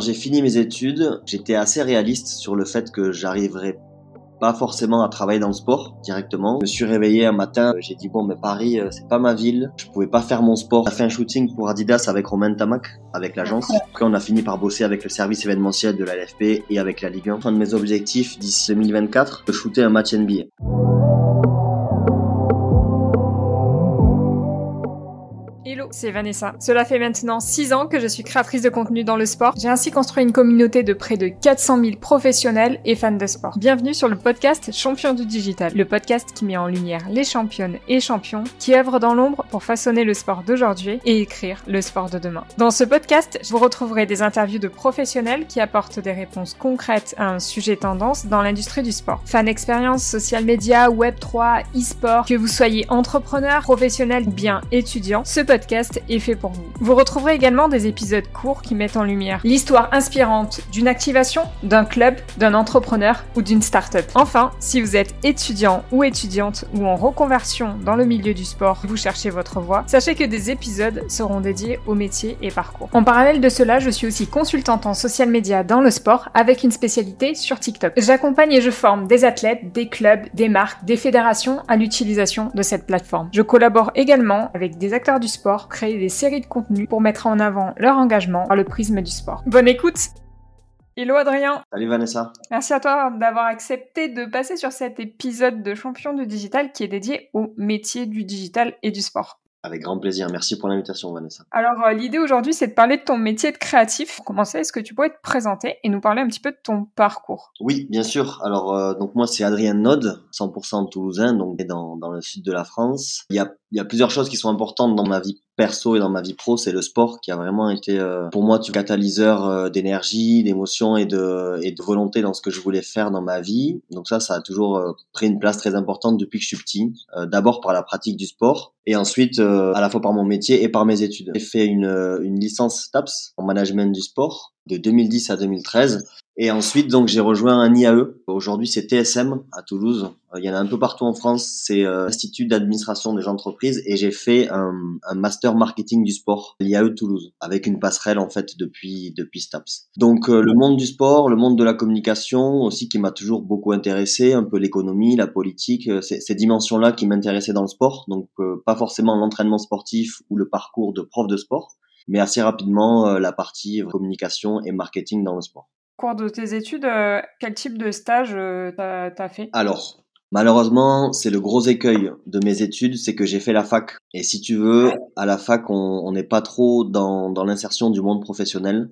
Quand j'ai fini mes études, j'étais assez réaliste sur le fait que j'arriverais pas forcément à travailler dans le sport directement. Je me suis réveillé un matin, j'ai dit bon mais Paris euh, c'est pas ma ville, je pouvais pas faire mon sport. On a fait un shooting pour Adidas avec Romain Tamac, avec l'agence. Après on a fini par bosser avec le service événementiel de la LFP et avec la Ligue 1. Un de mes objectifs d'ici 2024, de shooter un match NBA. C'est Vanessa. Cela fait maintenant 6 ans que je suis créatrice de contenu dans le sport. J'ai ainsi construit une communauté de près de 400 000 professionnels et fans de sport. Bienvenue sur le podcast Champion du Digital, le podcast qui met en lumière les championnes et champions qui œuvrent dans l'ombre pour façonner le sport d'aujourd'hui et écrire le sport de demain. Dans ce podcast, vous retrouverez des interviews de professionnels qui apportent des réponses concrètes à un sujet tendance dans l'industrie du sport. Fan expérience, social media, web 3, e-sport, que vous soyez entrepreneur, professionnel bien étudiant, ce podcast est fait pour vous. Vous retrouverez également des épisodes courts qui mettent en lumière l'histoire inspirante d'une activation, d'un club, d'un entrepreneur ou d'une start-up. Enfin, si vous êtes étudiant ou étudiante ou en reconversion dans le milieu du sport, vous cherchez votre voie, sachez que des épisodes seront dédiés au métier et parcours. En parallèle de cela, je suis aussi consultante en social media dans le sport avec une spécialité sur TikTok. J'accompagne et je forme des athlètes, des clubs, des marques, des fédérations à l'utilisation de cette plateforme. Je collabore également avec des acteurs du sport créer des séries de contenus pour mettre en avant leur engagement par le prisme du sport. Bonne écoute Hello Adrien Salut Vanessa Merci à toi d'avoir accepté de passer sur cet épisode de Champion du Digital qui est dédié au métier du digital et du sport. Avec grand plaisir. Merci pour l'invitation, Vanessa. Alors, euh, l'idée aujourd'hui, c'est de parler de ton métier de créatif. Pour commencer, est-ce que tu pourrais te présenter et nous parler un petit peu de ton parcours? Oui, bien sûr. Alors, euh, donc moi, c'est Adrien Node, 100% toulousain, donc dans, dans le sud de la France. Il y a il y a plusieurs choses qui sont importantes dans ma vie perso et dans ma vie pro, c'est le sport qui a vraiment été euh, pour moi un catalyseur euh, d'énergie, d'émotion et de, et de volonté dans ce que je voulais faire dans ma vie. Donc ça, ça a toujours euh, pris une place très importante depuis que je suis petit. D'abord par la pratique du sport et ensuite à la fois par mon métier et par mes études. J'ai fait une, une licence TAPS en management du sport de 2010 à 2013 et ensuite, donc, j'ai rejoint un IAE. Aujourd'hui, c'est TSM à Toulouse. Il y en a un peu partout en France. C'est euh, l'Institut d'administration des entreprises. Et j'ai fait un, master marketing du sport, l'IAE Toulouse, avec une passerelle en fait depuis depuis STAPS. Donc, euh, le monde du sport, le monde de la communication aussi qui m'a toujours beaucoup intéressé, un peu l'économie, la politique, euh, ces dimensions-là qui m'intéressaient dans le sport. Donc, pas forcément l'entraînement sportif ou le parcours de prof de sport, mais assez rapidement la partie communication et marketing dans le sport cours de tes études, euh, quel type de stage euh, t'as as fait? Alors, malheureusement, c'est le gros écueil de mes études, c'est que j'ai fait la fac. Et si tu veux, à la fac, on n'est pas trop dans, dans l'insertion du monde professionnel.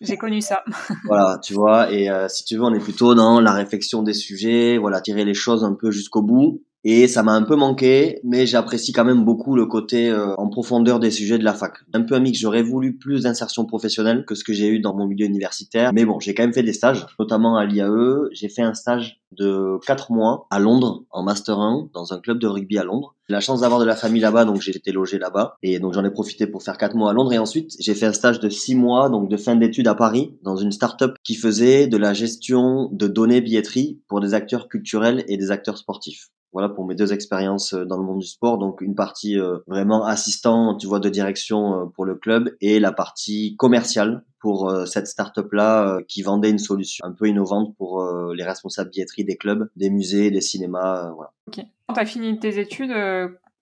J'ai connu ça. voilà, tu vois, et euh, si tu veux, on est plutôt dans la réflexion des sujets, voilà, tirer les choses un peu jusqu'au bout. Et ça m'a un peu manqué, mais j'apprécie quand même beaucoup le côté euh, en profondeur des sujets de la fac. Un peu un mix, j'aurais voulu plus d'insertion professionnelle que ce que j'ai eu dans mon milieu universitaire. Mais bon, j'ai quand même fait des stages, notamment à l'IAE. J'ai fait un stage de 4 mois à Londres, en Master 1, dans un club de rugby à Londres. J'ai la chance d'avoir de la famille là-bas, donc j'ai été logé là-bas. Et donc j'en ai profité pour faire 4 mois à Londres. Et ensuite, j'ai fait un stage de 6 mois, donc de fin d'études à Paris, dans une start-up qui faisait de la gestion de données billetterie pour des acteurs culturels et des acteurs sportifs voilà pour mes deux expériences euh, dans le monde du sport. Donc une partie euh, vraiment assistant, tu vois, de direction euh, pour le club et la partie commerciale pour cette start-up là qui vendait une solution un peu innovante pour les responsables billetterie des clubs, des musées, des cinémas, voilà. Ok. Quand tu as fini tes études,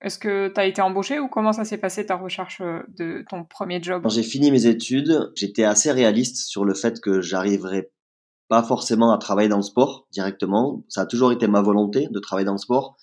est-ce que tu as été embauché ou comment ça s'est passé ta recherche de ton premier job? Quand j'ai fini mes études, j'étais assez réaliste sur le fait que j'arriverais pas forcément à travailler dans le sport directement. Ça a toujours été ma volonté de travailler dans le sport,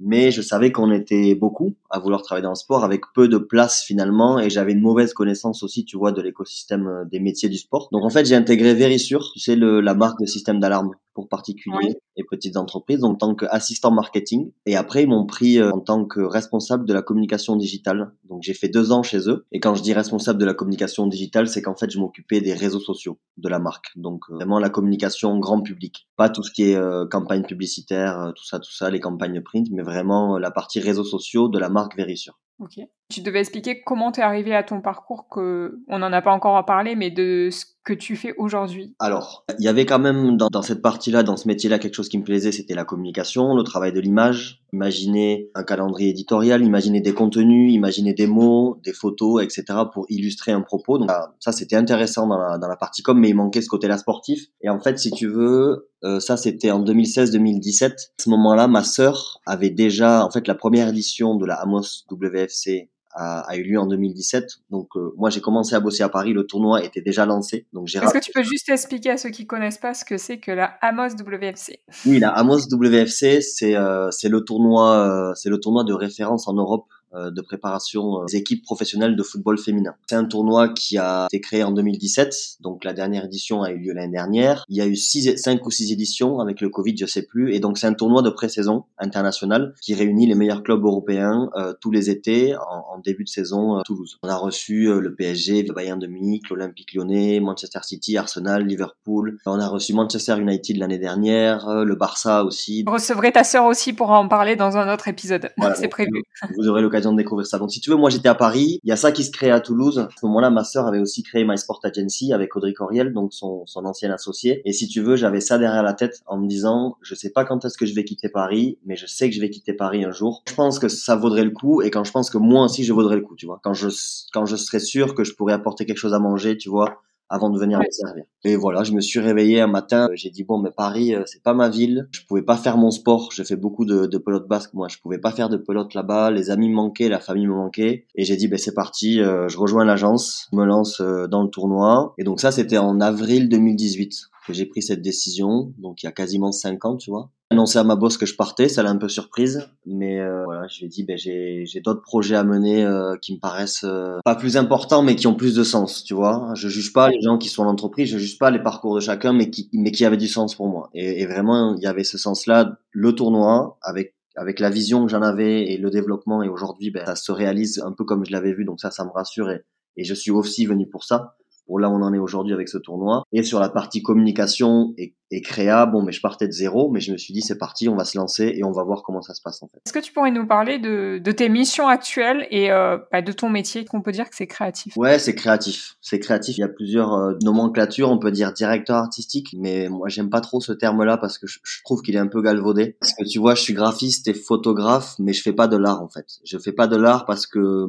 mais je savais qu'on était beaucoup à vouloir travailler dans le sport avec peu de place finalement et j'avais une mauvaise connaissance aussi, tu vois, de l'écosystème euh, des métiers du sport. Donc en fait, j'ai intégré Verisure, tu sais, le, la marque de système d'alarme pour particuliers et petites entreprises, en tant qu'assistant marketing. Et après, ils m'ont pris euh, en tant que responsable de la communication digitale. Donc j'ai fait deux ans chez eux. Et quand je dis responsable de la communication digitale, c'est qu'en fait, je m'occupais des réseaux sociaux de la marque. Donc euh, vraiment la communication grand public. Pas tout ce qui est campagne publicitaire, tout ça, tout ça, les campagnes print, mais vraiment la partie réseaux sociaux de la marque Verisure. Ok. Tu devais expliquer comment tu es arrivé à ton parcours, que on n'en a pas encore parlé, mais de ce que tu fais aujourd'hui Alors, il y avait quand même dans, cette partie-là, dans ce métier-là, quelque chose qui me plaisait, c'était la communication, le travail de l'image. Imaginer un calendrier éditorial, imaginer des contenus, imaginer des mots, des photos, etc. pour illustrer un propos. Donc ça, c'était intéressant dans la, dans la partie com, mais il manquait ce côté-là sportif. Et en fait, si tu veux, euh, ça c'était en 2016-2017. À ce moment-là, ma sœur avait déjà, en fait, la première édition de la Amos WFC a, a, eu lieu en 2017. Donc euh, moi j'ai commencé à bosser à Paris, le tournoi était déjà lancé. Donc j'ai. Est-ce que tu peux juste expliquer à ceux qui connaissent pas ce que c'est que la Amos WFC Oui, la Amos WFC c'est euh, c'est le tournoi euh, c'est le tournoi de référence en Europe de préparation des équipes professionnelles de football féminin. C'est un tournoi qui a été créé en 2017, donc la dernière édition a eu lieu l'année dernière. Il y a eu six, cinq ou six éditions avec le Covid, je sais plus, et donc c'est un tournoi de pré-saison international qui réunit les meilleurs clubs européens euh, tous les étés en, en, début de saison à euh, Toulouse. On a reçu euh, le PSG, le Bayern de Munich, l'Olympique Lyonnais, Manchester City, Arsenal, Liverpool. On a reçu Manchester United l'année dernière, le Barça aussi. Vous recevrez ta sœur aussi pour en parler dans un autre épisode. Voilà, c'est prévu. Vous aurez l'occasion de découvrir ça. Donc si tu veux, moi j'étais à Paris, il y a ça qui se crée à Toulouse. À ce moment-là, ma sœur avait aussi créé My Sport Agency avec Audrey Coriel, donc son, son ancien associé. Et si tu veux, j'avais ça derrière la tête en me disant, je sais pas quand est-ce que je vais quitter Paris, mais je sais que je vais quitter Paris un jour. Je pense que ça vaudrait le coup et quand je pense que moi aussi je vaudrais le coup, tu vois. Quand je quand je serais sûr que je pourrais apporter quelque chose à manger, tu vois, avant de venir me servir. Et voilà, je me suis réveillé un matin, j'ai dit bon mais Paris euh, c'est pas ma ville, je pouvais pas faire mon sport, je fais beaucoup de, de pelote basque moi, je pouvais pas faire de pelote là-bas, les amis me manquaient, la famille me manquait. Et j'ai dit ben c'est parti, euh, je rejoins l'agence, je me lance euh, dans le tournoi. Et donc ça c'était en avril 2018 que j'ai pris cette décision, donc il y a quasiment cinq ans tu vois annoncé à ma boss que je partais, ça l'a un peu surprise, mais euh, voilà, je lui ai dit ben j'ai j'ai d'autres projets à mener euh, qui me paraissent euh, pas plus importants mais qui ont plus de sens, tu vois. Je juge pas les gens qui sont en entreprise, je juge pas les parcours de chacun mais qui mais qui avaient du sens pour moi. Et, et vraiment, il y avait ce sens-là, le tournoi avec avec la vision que j'en avais et le développement et aujourd'hui ben ça se réalise un peu comme je l'avais vu donc ça ça me rassure et, et je suis aussi venu pour ça pour là où on en est aujourd'hui avec ce tournoi. Et sur la partie communication et, et créa, bon, mais je partais de zéro, mais je me suis dit c'est parti, on va se lancer et on va voir comment ça se passe en fait. Est-ce que tu pourrais nous parler de, de tes missions actuelles et euh, bah, de ton métier? Qu'on peut dire que c'est créatif? Ouais, c'est créatif. C'est créatif. Il y a plusieurs euh, nomenclatures. On peut dire directeur artistique, mais moi j'aime pas trop ce terme-là parce que je, je trouve qu'il est un peu galvaudé. Parce que tu vois, je suis graphiste et photographe, mais je fais pas de l'art en fait. Je fais pas de l'art parce que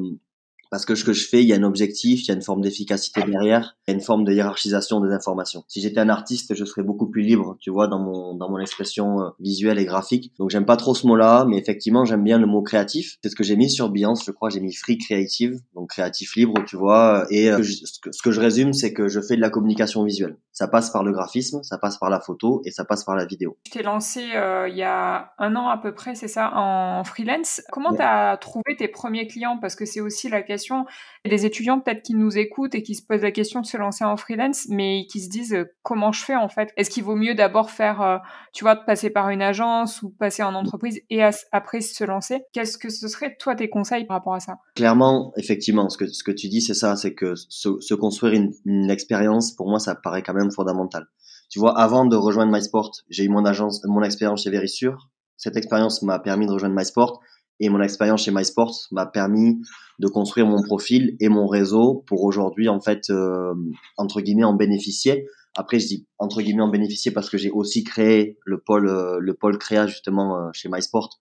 parce que ce que je fais, il y a un objectif, il y a une forme d'efficacité derrière, il y a une forme de hiérarchisation des informations. Si j'étais un artiste, je serais beaucoup plus libre, tu vois, dans mon dans mon expression euh, visuelle et graphique. Donc j'aime pas trop ce mot-là, mais effectivement j'aime bien le mot créatif. C'est ce que j'ai mis sur Beyoncé, je crois, j'ai mis free creative, donc créatif libre, tu vois. Et euh, ce que je résume, c'est que je fais de la communication visuelle. Ça passe par le graphisme, ça passe par la photo et ça passe par la vidéo. Tu t'es lancé euh, il y a un an à peu près, c'est ça, en freelance. Comment ouais. tu as trouvé tes premiers clients? Parce que c'est aussi la question des étudiants peut-être qui nous écoutent et qui se posent la question de se lancer en freelance, mais qui se disent euh, comment je fais en fait? Est-ce qu'il vaut mieux d'abord faire, euh, tu vois, de passer par une agence ou passer en entreprise et après se lancer? Qu'est-ce que ce serait toi tes conseils par rapport à ça? Clairement, effectivement, ce que ce que tu dis, c'est ça, c'est que se, se construire une, une expérience, pour moi, ça paraît quand même fondamental. Tu vois, avant de rejoindre MySport, j'ai eu mon agence, mon expérience chez Verisure. Cette expérience m'a permis de rejoindre MySport et mon expérience chez MySports m'a permis de construire mon profil et mon réseau pour aujourd'hui en fait euh, entre guillemets en bénéficier. Après je dis entre guillemets en bénéficier parce que j'ai aussi créé le pôle euh, le pôle créa justement euh, chez MySport.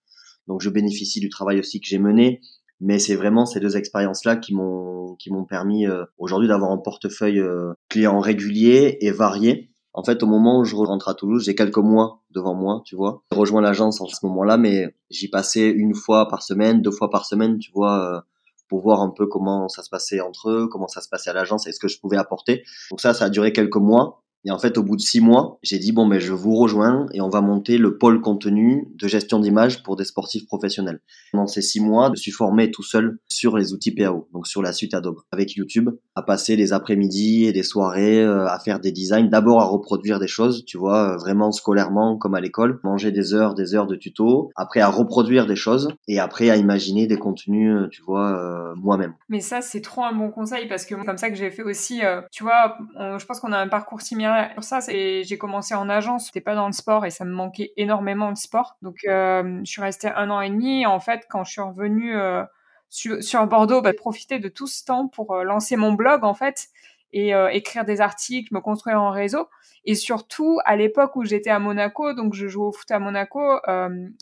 Donc je bénéficie du travail aussi que j'ai mené, mais c'est vraiment ces deux expériences là qui m'ont qui m'ont permis euh, aujourd'hui d'avoir un portefeuille euh, client régulier et varié en fait, au moment où je rentre à Toulouse, j'ai quelques mois devant moi, tu vois. J'ai rejoint l'agence en ce moment-là, mais j'y passais une fois par semaine, deux fois par semaine, tu vois, euh, pour voir un peu comment ça se passait entre eux, comment ça se passait à l'agence et ce que je pouvais apporter. Donc ça, ça a duré quelques mois. Et en fait, au bout de six mois, j'ai dit bon, ben je vous rejoins et on va monter le pôle contenu de gestion d'image pour des sportifs professionnels. Pendant ces six mois, je suis formé tout seul sur les outils PAO, donc sur la suite Adobe, avec YouTube, à passer des après-midi et des soirées euh, à faire des designs, d'abord à reproduire des choses, tu vois, euh, vraiment scolairement comme à l'école, manger des heures, des heures de tuto, après à reproduire des choses et après à imaginer des contenus, euh, tu vois, moi-même. Mais ça, c'est trop un bon conseil parce que comme ça que j'ai fait aussi, tu vois, je pense qu'on a un parcours similaire pour ça, j'ai commencé en agence, c'était pas dans le sport et ça me manquait énormément de sport. Donc euh, je suis restée un an et demi. En fait, quand je suis revenue euh, sur, Bordeaux, bah, profiter de tout ce temps pour lancer mon blog en fait et écrire des articles, me construire en réseau. Et surtout, à l'époque où j'étais à Monaco, donc je jouais au foot à Monaco,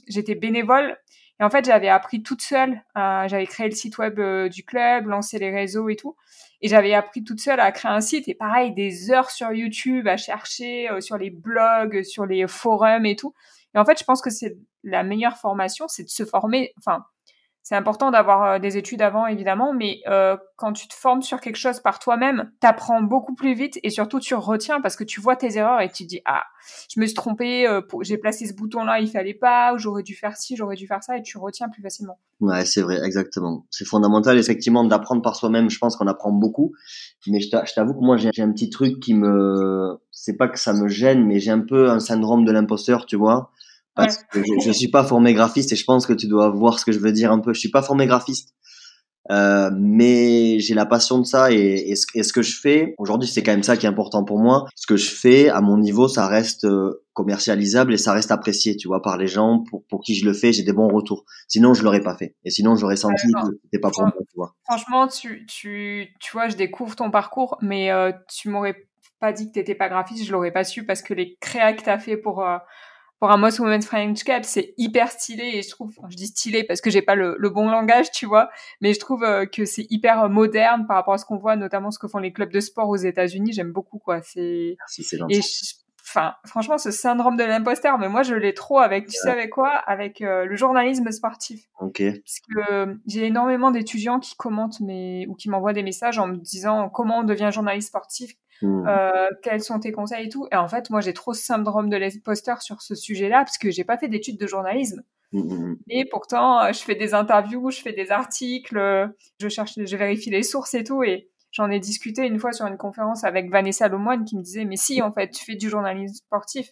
j'étais bénévole et en fait, j'avais appris toute seule. j'avais créé le site web euh, du club, lancé les réseaux et tout. Et j'avais appris toute seule à créer un site. Et pareil, des heures sur YouTube à chercher, euh, sur les blogs, sur les forums et tout. Et en fait, je pense que c'est la meilleure formation, c'est de se former. Enfin, c'est important d'avoir euh, des études avant, évidemment, mais euh, quand tu te formes sur quelque chose par toi-même, tu apprends beaucoup plus vite et surtout tu retiens parce que tu vois tes erreurs et tu dis ah, je me suis trompé, euh, j'ai placé ce bouton-là, il fallait pas, j'aurais dû faire ci, j'aurais dû faire ça et tu retiens plus facilement. Ouais, c'est vrai, exactement. C'est fondamental effectivement d'apprendre par soi-même. Je pense qu'on apprend beaucoup, mais je t'avoue que moi j'ai un petit truc qui me, c'est pas que ça me gêne, mais j'ai un peu un syndrome de l'imposteur, tu vois je, je suis pas formé graphiste et je pense que tu dois voir ce que je veux dire un peu. Je suis pas formé graphiste, euh, mais j'ai la passion de ça et, et, ce, que je fais aujourd'hui, c'est quand même ça qui est important pour moi. Ce que je fais à mon niveau, ça reste euh, commercialisable et ça reste apprécié, tu vois, par les gens pour, pour qui je le fais. J'ai des bons retours. Sinon, je l'aurais pas fait. Et sinon, j'aurais senti que c'était pas pour moi, tu vois. Franchement, tu, tu, tu vois, je découvre ton parcours, mais euh, tu m'aurais pas dit que t'étais pas graphiste, je l'aurais pas su parce que les créas que t'as fait pour euh, pour un Moss Women's French Cup, c'est hyper stylé et je trouve, je dis stylé parce que j'ai pas le, le, bon langage, tu vois, mais je trouve euh, que c'est hyper euh, moderne par rapport à ce qu'on voit, notamment ce que font les clubs de sport aux États-Unis. J'aime beaucoup, quoi. C'est et enfin, franchement, ce syndrome de l'imposteur, mais moi, je l'ai trop avec, tu sais, avec quoi? Avec euh, le journalisme sportif. Ok. Parce que j'ai énormément d'étudiants qui commentent mes ou qui m'envoient des messages en me disant comment on devient journaliste sportif Hmm. Euh, quels sont tes conseils et tout. Et en fait, moi, j'ai trop syndrome de l'imposteur sur ce sujet-là parce que j'ai pas fait d'études de journalisme. Hmm, et pourtant, euh, je fais des interviews, je fais des articles, je cherche, je vérifie les sources et tout. Et j'en ai discuté une fois sur une conférence avec Vanessa Lemoine qui me disait, mais si, en fait, tu fais du journalisme sportif.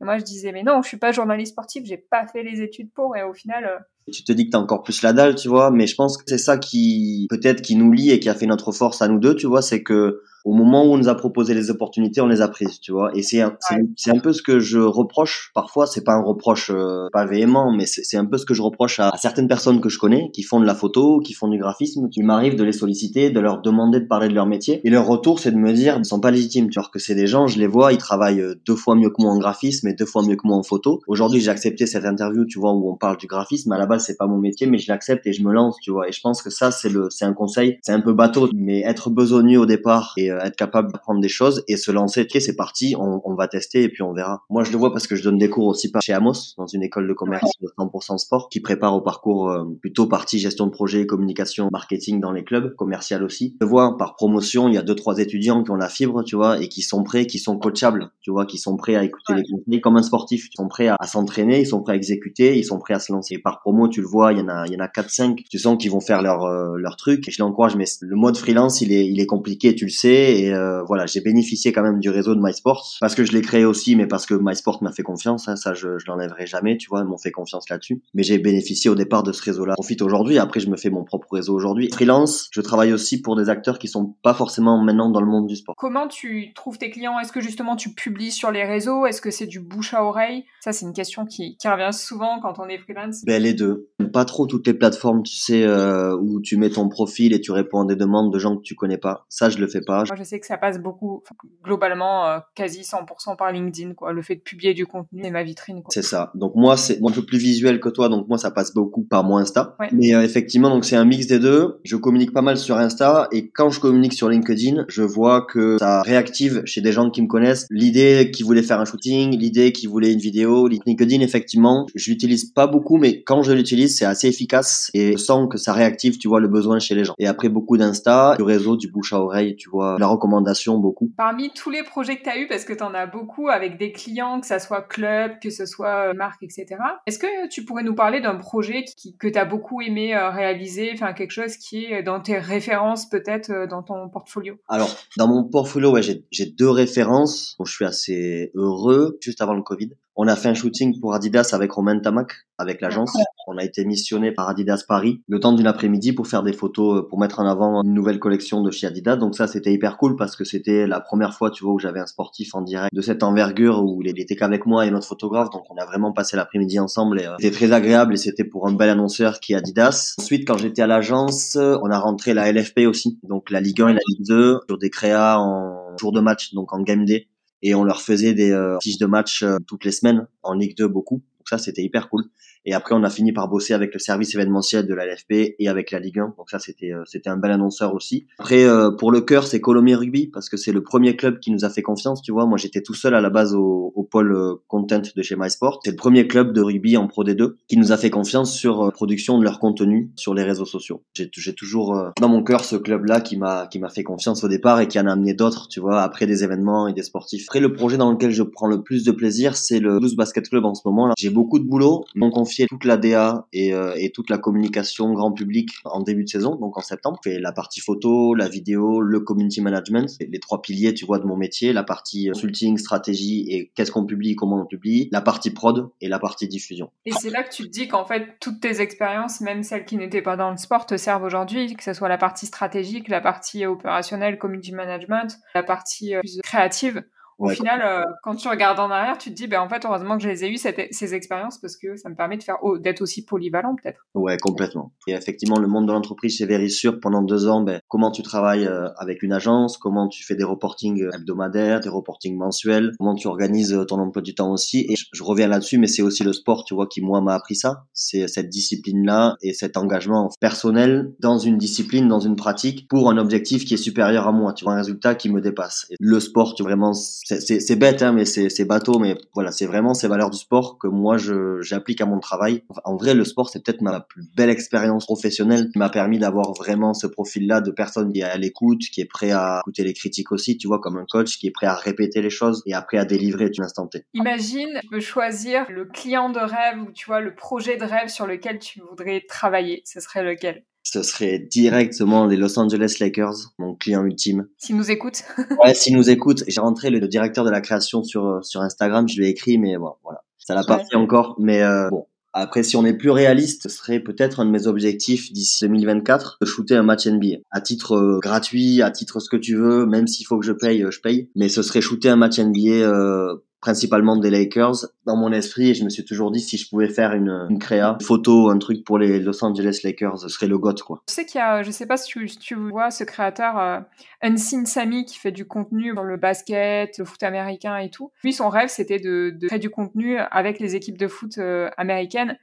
Et moi, je disais, mais non, je suis pas journaliste sportif, j'ai pas fait les études pour. Et au final, euh, tu te dis que t'as encore plus la dalle, tu vois, mais je pense que c'est ça qui, peut-être, qui nous lie et qui a fait notre force à nous deux, tu vois, c'est que au moment où on nous a proposé les opportunités, on les a prises, tu vois. Et c'est un, c'est un peu ce que je reproche parfois. C'est pas un reproche euh, pas véhément, mais c'est un peu ce que je reproche à, certaines personnes que je connais qui font de la photo, qui font du graphisme, qui m'arrive de les solliciter, de leur demander de parler de leur métier. Et leur retour, c'est de me dire, ils sont pas légitimes, tu vois, que c'est des gens, je les vois, ils travaillent euh, deux fois mieux que moi en graphisme et deux fois mieux que moi en photo. Aujourd'hui, j'ai accepté cette interview, tu vois, où on parle du graphisme. À la base, c'est pas mon métier, mais je l'accepte et je me lance, tu vois. Et je pense que ça, c'est le, c'est un conseil, c'est un peu bateau, mais être besogneux au départ et être capable d'apprendre des choses et se lancer, ok, c'est parti, on, on, va tester et puis on verra. Moi, je le vois parce que je donne des cours aussi par chez Amos, dans une école de commerce de 100% sport, qui prépare au parcours euh, plutôt partie gestion de projet, communication, marketing dans les clubs, commercial aussi. Je vois par promotion, il y a deux trois étudiants qui ont la fibre, tu vois, et qui sont prêts, qui sont coachables, tu vois, qui sont prêts à écouter les conseils comme un sportif, ils sont prêts à, à s'entraîner, ils sont prêts à exécuter, ils sont prêts à se lancer. par promo, tu le vois, il y en a, il y en a 4-5, tu sens qu'ils vont faire leur, euh, leur truc. Et je l'encourage, mais le mode freelance, il est, il est compliqué, tu le sais. Et euh, voilà, j'ai bénéficié quand même du réseau de MySports parce que je l'ai créé aussi, mais parce que MySport m'a fait confiance. Hein, ça, je, je l'enlèverai jamais, tu vois, ils m'ont fait confiance là-dessus. Mais j'ai bénéficié au départ de ce réseau-là. Profite aujourd'hui. Après, je me fais mon propre réseau aujourd'hui. Freelance, je travaille aussi pour des acteurs qui sont pas forcément maintenant dans le monde du sport. Comment tu trouves tes clients? Est-ce que justement tu publies sur les réseaux? Est-ce que c'est du bouche à oreille? Ça, c'est une question qui, qui revient souvent quand on est freelance. Ben, les deux. Pas trop toutes les plateformes, tu sais, euh, où tu mets ton profil et tu réponds à des demandes de gens que tu connais pas. Ça, je le fais pas. Moi, je sais que ça passe beaucoup, globalement, euh, quasi 100% par LinkedIn, quoi. Le fait de publier du contenu et ma vitrine, C'est ça. Donc moi, c'est un peu plus visuel que toi, donc moi, ça passe beaucoup par mon Insta. Mais euh, effectivement, donc c'est un mix des deux. Je communique pas mal sur Insta et quand je communique sur LinkedIn, je vois que ça réactive chez des gens qui me connaissent l'idée qu'ils voulaient faire un shooting, l'idée qu'ils voulaient une vidéo. LinkedIn, effectivement, je l'utilise pas beaucoup, mais quand je l'utilise, c'est assez efficace et je sens que ça réactive, tu vois, le besoin chez les gens. Et après beaucoup d'Insta, du réseau, du bouche à oreille, tu vois, la recommandation beaucoup. Parmi tous les projets que tu as eu, parce que tu en as beaucoup avec des clients, que ça soit club, que ce soit euh, marque, etc. Est-ce que tu pourrais nous parler d'un projet qui, que tu as beaucoup aimé euh, réaliser, enfin quelque chose qui est dans tes références peut-être euh, dans ton portfolio? Alors, dans mon portfolio, ouais, j'ai deux références dont je suis assez heureux. Juste avant le Covid, On a fait un shooting pour Adidas avec Romain Tamac, avec l'agence. On a été missionné par Adidas Paris le temps d'une après-midi pour faire des photos, euh, pour mettre en avant une nouvelle collection de chez Adidas. Donc ça, c'était hyper cool parce que c'était la première fois, tu vois, où j'avais un sportif en direct de cette envergure où il était qu'avec moi et notre photographe. Donc on a vraiment passé l'après-midi ensemble et euh, c'était très agréable et c'était pour un bel annonceur qui est Adidas. Ensuite, quand j'étais à l'agence, on a rentré la LFP aussi. Donc la Ligue 1 et la Ligue 2 sur des créas en jour de match, donc en game day et on leur faisait des euh, fiches de match euh, toutes les semaines en Ligue 2 beaucoup. Donc ça c'était hyper cool. Et après, on a fini par bosser avec le service événementiel de la LFP et avec la Ligue 1. Donc ça, c'était euh, c'était un bel annonceur aussi. Après, euh, pour le cœur, c'est Colomiers Rugby parce que c'est le premier club qui nous a fait confiance. Tu vois, moi, j'étais tout seul à la base au, au pôle euh, content de chez MySport. C'est le premier club de rugby en Pro D2 qui nous a fait confiance sur production de leur contenu sur les réseaux sociaux. J'ai toujours dans mon cœur ce club-là qui m'a qui m'a fait confiance au départ et qui en a amené d'autres. Tu vois, après des événements et des sportifs. Après, le projet dans lequel je prends le plus de plaisir, c'est le Blues Basket Club en ce moment. J'ai beaucoup de boulot. M'ont toute la DA et, euh, et, toute la communication grand public en début de saison, donc en septembre. Je fais la partie photo, la vidéo, le community management, les trois piliers, tu vois, de mon métier, la partie consulting, stratégie et qu'est-ce qu'on publie, comment on publie, la partie prod et la partie diffusion. Et c'est là que tu te dis qu'en fait, toutes tes expériences, même celles qui n'étaient pas dans le sport, te servent aujourd'hui, que ce soit la partie stratégique, la partie opérationnelle, community management, la partie euh, plus créative. Au final, euh, quand tu regardes en arrière, tu te dis, ben en fait, heureusement que je les ai eues ces expériences parce que ça me permet de faire d'être aussi polyvalent peut-être. Ouais, complètement. Et effectivement, le monde de l'entreprise chez Verisure pendant deux ans, ben comment tu travailles euh, avec une agence, comment tu fais des reportings hebdomadaires, des reportings mensuels, comment tu organises ton emploi du temps aussi. Et je, reviens là-dessus, mais c'est aussi le sport, tu vois, qui moi m'a appris ça. C'est cette discipline-là et cet engagement personnel dans une discipline, dans une pratique pour un objectif qui est supérieur à moi. Tu vois, un résultat qui me dépasse. Et le sport, tu vois, vraiment c'est bête, hein, mais c'est bateau, mais voilà, c'est vraiment ces valeurs du sport que moi j'applique à mon travail. en vrai, le sport, c'est peut-être ma plus belle expérience professionnelle qui m'a permis d'avoir vraiment ce profil-là de personne qui est à l'écoute, qui est prêt à écouter les critiques aussi, tu vois, comme un coach, qui est prêt à répéter les choses et après à délivrer du instant T. Imagine, tu peux choisir le client de rêve ou tu vois le projet de rêve sur lequel tu voudrais travailler. Ce serait lequel? Ce serait directement les Los Angeles Lakers, mon client ultime. S'ils nous écoutent. ouais, s'ils nous écoutent. J'ai rentré le, directeur de la création sur euh, sur Instagram, je lui ai écrit, mais bon, voilà, ça l'a pas fait encore. Mais euh, bon, après, si on est plus réaliste, ce serait peut-être un de mes objectifs d'ici 2024 de shooter un match NBA à titre euh, gratuit, à titre ce que tu veux, même s'il faut que je paye, je paye. Mais ce serait shooter un match NBA euh, principalement des Lakers dans mon esprit et je me suis toujours dit si je pouvais faire une, une créa, une photo, un truc pour les Los Angeles Lakers, ce serait le GOAT quoi. Je sais qu'il y a, je sais pas si tu, tu vois ce créateur euh, Unseen Sami qui fait du contenu dans le basket, le foot américain et tout. Lui son rêve c'était de, de créer du contenu avec les équipes de foot euh, américaines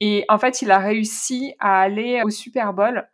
et en fait il a réussi à aller au Super Bowl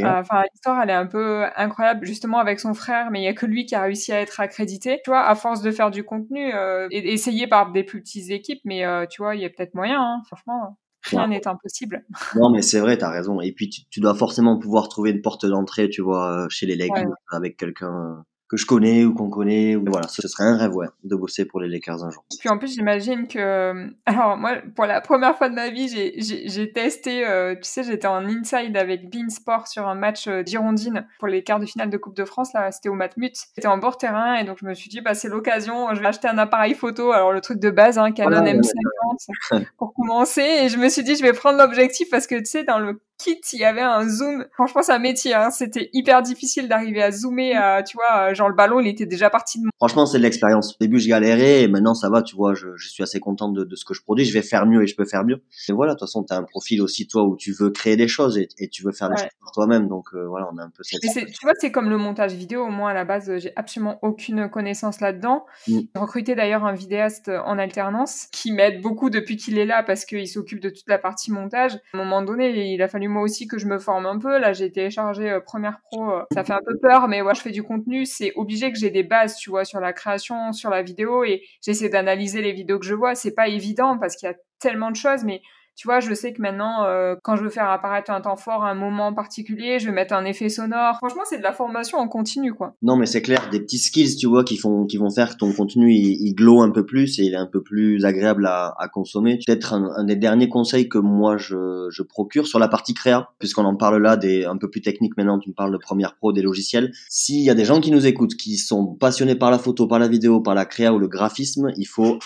euh, enfin, l'histoire, elle est un peu incroyable, justement avec son frère, mais il y a que lui qui a réussi à être accrédité. Tu vois, à force de faire du contenu, euh, et essayé par des plus petites équipes, mais euh, tu vois, il y a peut-être moyen. Hein, franchement, rien n'est impossible. Non, mais c'est vrai, t'as raison. Et puis, tu, dois forcément pouvoir trouver une porte d'entrée, tu vois, chez les Lakers avec quelqu'un que je connais ou qu'on connaît. Ou... Voilà, ce serait un rêve, ouais, de bosser pour les Lakers un jour. Puis en plus, j'imagine que... Euh, alors moi, pour la première fois de ma vie, j'ai testé, euh, tu sais, j'étais en inside avec Bean Sport sur un match euh, d'Hirondine pour les quarts de finale de Coupe de France, là, c'était au Matmut. J'étais en bord terrain et donc je me suis dit, bah c'est l'occasion, je vais acheter un appareil photo, alors le truc de base, hein, Canon M50, pour commencer. Et je me suis dit, je vais prendre l'objectif parce que, tu sais, dans le kit, il y avait un zoom. Franchement, c'est un métier. Hein. C'était hyper difficile d'arriver à zoomer. À, tu vois, genre le ballon, il était déjà parti de moi. Franchement, c'est de l'expérience. Au début, je galérais et maintenant, ça va. Tu vois, je, je suis assez contente de, de, ce que je produis. Je vais faire mieux et je peux faire mieux. Et voilà, de toute façon, tu as un profil aussi, toi, où tu veux créer des choses et, et tu veux faire des choses pour toi-même. Donc euh, voilà, on a un peu cette... Tu vois, c'est comme le montage vidéo. Au moins, à la base, j'ai absolument aucune connaissance là-dedans. Mm. J'ai recruté d'ailleurs un vidéaste en alternance qui m'aide beaucoup depuis qu'il est là parce qu'il s'occupe de toute la partie montage. À un moment donné, il a fallu moi aussi que je me forme un peu. Là, j'ai téléchargé euh, Première Pro. Euh, ça fait un peu peur, mais ouais, je fais du contenu. C'est obligé que j'ai des bases, tu vois, sur la création, sur la vidéo, et j'essaie d'analyser les vidéos que je vois. C'est pas évident parce qu'il y a tellement de choses, mais tu vois, je sais que maintenant, euh, quand je veux faire apparaître un temps fort un moment particulier, je vais mettre un effet sonore. Franchement, c'est de la formation en continu, quoi. Non, mais c'est clair, des petits skills, tu vois, qui font, qui vont faire que ton contenu, il, il glow un peu plus et il est un peu plus agréable à, à consommer. Peut-être un, un, des derniers conseils que moi, je, je procure sur la partie créa, puisqu'on en parle là, des un peu plus techniques maintenant, tu me parles de Premiere Pro, des logiciels. S'il y a des gens qui nous écoutent, qui sont passionnés par la photo, par la vidéo, par la créa ou le graphisme, il faut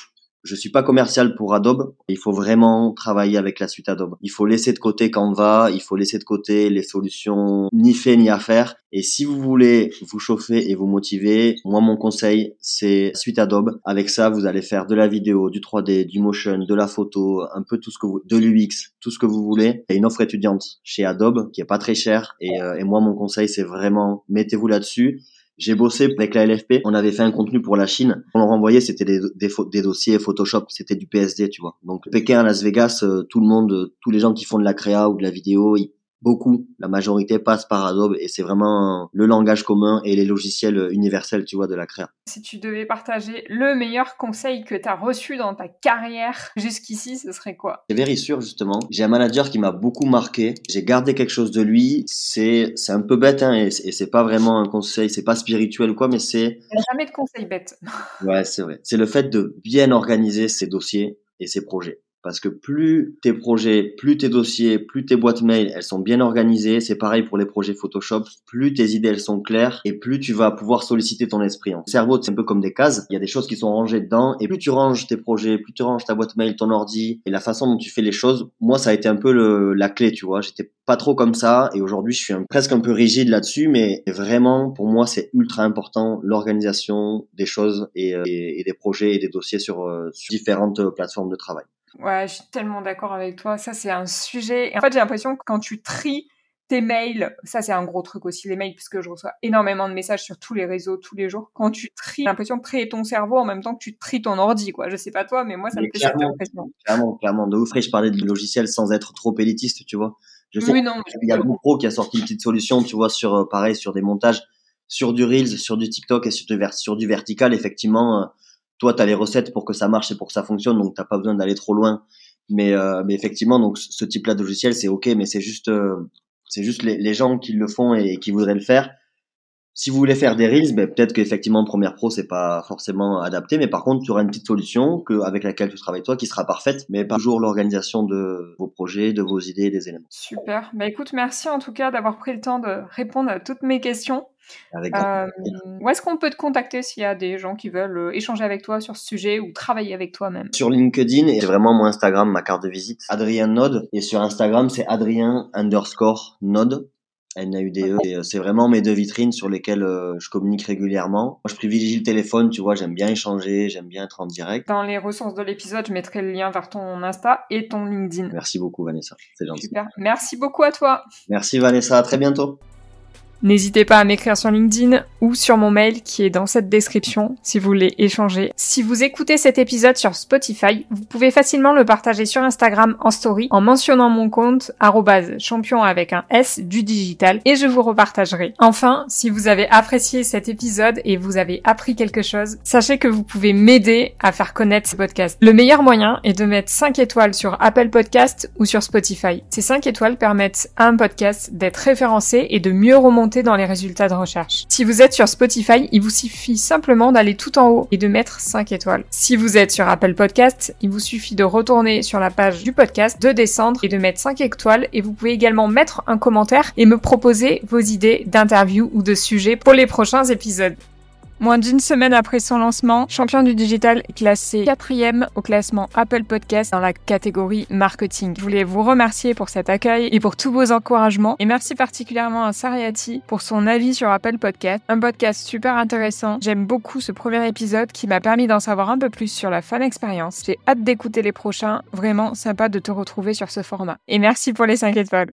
je suis pas commercial pour Adobe. Il faut vraiment travailler avec la suite Adobe. Il faut laisser de côté Canva, il faut laisser de côté les solutions ni fait ni à faire. Et si vous voulez vous chauffer et vous motiver, moi mon conseil c'est suite Adobe. Avec ça, vous allez faire de la vidéo, du 3D, du motion, de la photo, un peu tout ce que vous, de l'UX, tout ce que vous voulez. Il y a une offre étudiante chez Adobe qui est pas très chère. Et, euh, et moi mon conseil c'est vraiment mettez-vous là-dessus j'ai bossé avec la LFP, on avait fait un contenu pour la Chine. On leur envoyait, c'était des, dossiers Photoshop, c'était du PSD, tu vois. Donc Pékin Las Vegas, euh, tout le monde, tous les gens qui font de la créa ou de la vidéo, ils beaucoup, la majorité passe par Adobe et c'est vraiment le langage commun et les logiciels universels, tu vois, de la créa. Si tu devais partager le meilleur conseil que tu as reçu dans ta carrière jusqu'ici, ce serait quoi? C'est very sûr, justement. J'ai un manager qui m'a beaucoup marqué. J'ai gardé quelque chose de lui. C'est, c'est un peu bête, hein, et, et c'est pas vraiment un conseil, c'est pas spirituel ou quoi, mais c'est... Il n'y a jamais de conseil bête. ouais, c'est vrai. C'est le fait de bien organiser ses dossiers et ses projets. Parce que plus tes projets, plus tes dossiers, plus tes boîtes mail, elles sont bien organisées. C'est pareil pour les projets Photoshop. Plus tes idées, elles sont claires et plus tu vas pouvoir solliciter ton esprit. Le cerveau, c'est un peu comme des cases. Il y a des choses qui sont rangées dedans et plus tu ranges tes projets, plus tu ranges ta boîte mail, ton ordi et la façon dont tu fais les choses. Moi, ça a été un peu le, la clé, tu vois. J'étais pas trop comme ça et aujourd'hui, je suis presque un peu rigide là-dessus, mais vraiment, pour moi, c'est ultra important l'organisation des choses et, euh, des projets et des dossiers sur, euh, sur différentes plateformes de travail. Ouais, je suis tellement d'accord avec toi. Ça, c'est un sujet. en fait, j'ai l'impression que quand tu tries tes mails, ça c'est un gros truc aussi, les mails, puisque je reçois énormément de messages sur tous les réseaux, tous les jours. Quand tu tries, j'ai l'impression de trier ton cerveau en même temps que tu tries ton ordi, quoi. Je sais pas toi, mais moi, ça me fait cette impression. Clairement, clairement. De ouf, je parlais du logiciel sans être trop élitiste, tu vois. Je sais oui, non, il y a GoPro qui a sorti une petite solution, tu vois, sur, euh, pareil, sur des montages, sur du Reels, sur du TikTok et sur du, sur du vertical, effectivement, euh, toi, tu as les recettes pour que ça marche et pour que ça fonctionne, donc t'as pas besoin d'aller trop loin. Mais, euh, mais effectivement, donc ce type-là de logiciel, c'est ok, mais c'est juste, euh, c'est juste les, gens qui le font et qui voudraient le faire. Si vous voulez faire des reels, ben, peut-être qu'effectivement Premiere Pro c'est pas forcément adapté, mais par contre tu auras une petite solution que, avec laquelle tu travailles toi qui sera parfaite, mais pas toujours l'organisation de vos projets, de vos idées, des éléments. Super. Bah écoute, merci en tout cas d'avoir pris le temps de répondre à toutes mes questions. Euh, où est-ce qu'on peut te contacter s'il y a des gens qui veulent euh, échanger avec toi sur ce sujet ou travailler avec toi même Sur LinkedIn, et vraiment mon Instagram, ma carte de visite, Adrien Node. Et sur Instagram, c'est Adrien underscore Node. N-A-U-D-E. Et euh, c'est vraiment mes deux vitrines sur lesquelles je communique régulièrement. Moi, je privilégie le téléphone, tu vois, j'aime bien échanger, j'aime bien être en direct. Dans les ressources de l'épisode, je mettrai le lien vers ton Insta et ton LinkedIn. Merci beaucoup, Vanessa. C'est gentil. Super. Merci beaucoup à toi. Merci, Vanessa. À très bientôt. N'hésitez pas à m'écrire sur LinkedIn ou sur mon mail qui est dans cette description si vous voulez échanger. Si vous écoutez cet épisode sur Spotify, vous pouvez facilement le partager sur Instagram en story en mentionnant mon compte champion avec un S du digital et je vous repartagerai. Enfin, si vous avez apprécié cet épisode et vous avez appris quelque chose, sachez que vous pouvez m'aider à faire connaître ce podcast. Le meilleur moyen est de mettre 5 étoiles sur Apple Podcast ou sur Spotify. Ces 5 étoiles permettent à un podcast d'être référencé et de mieux remonter dans les résultats de recherche. Si vous êtes sur Spotify, il vous suffit simplement d'aller tout en haut et de mettre 5 étoiles. Si vous êtes sur Apple Podcast, il vous suffit de retourner sur la page du podcast, de descendre et de mettre 5 étoiles et vous pouvez également mettre un commentaire et me proposer vos idées d'interview ou de sujets pour les prochains épisodes. Moins d'une semaine après son lancement, Champion du Digital est classé quatrième au classement Apple Podcast dans la catégorie marketing. Je voulais vous remercier pour cet accueil et pour tous vos encouragements. Et merci particulièrement à Sariati pour son avis sur Apple Podcast. Un podcast super intéressant. J'aime beaucoup ce premier épisode qui m'a permis d'en savoir un peu plus sur la fan expérience. J'ai hâte d'écouter les prochains. Vraiment sympa de te retrouver sur ce format. Et merci pour les 5 étoiles.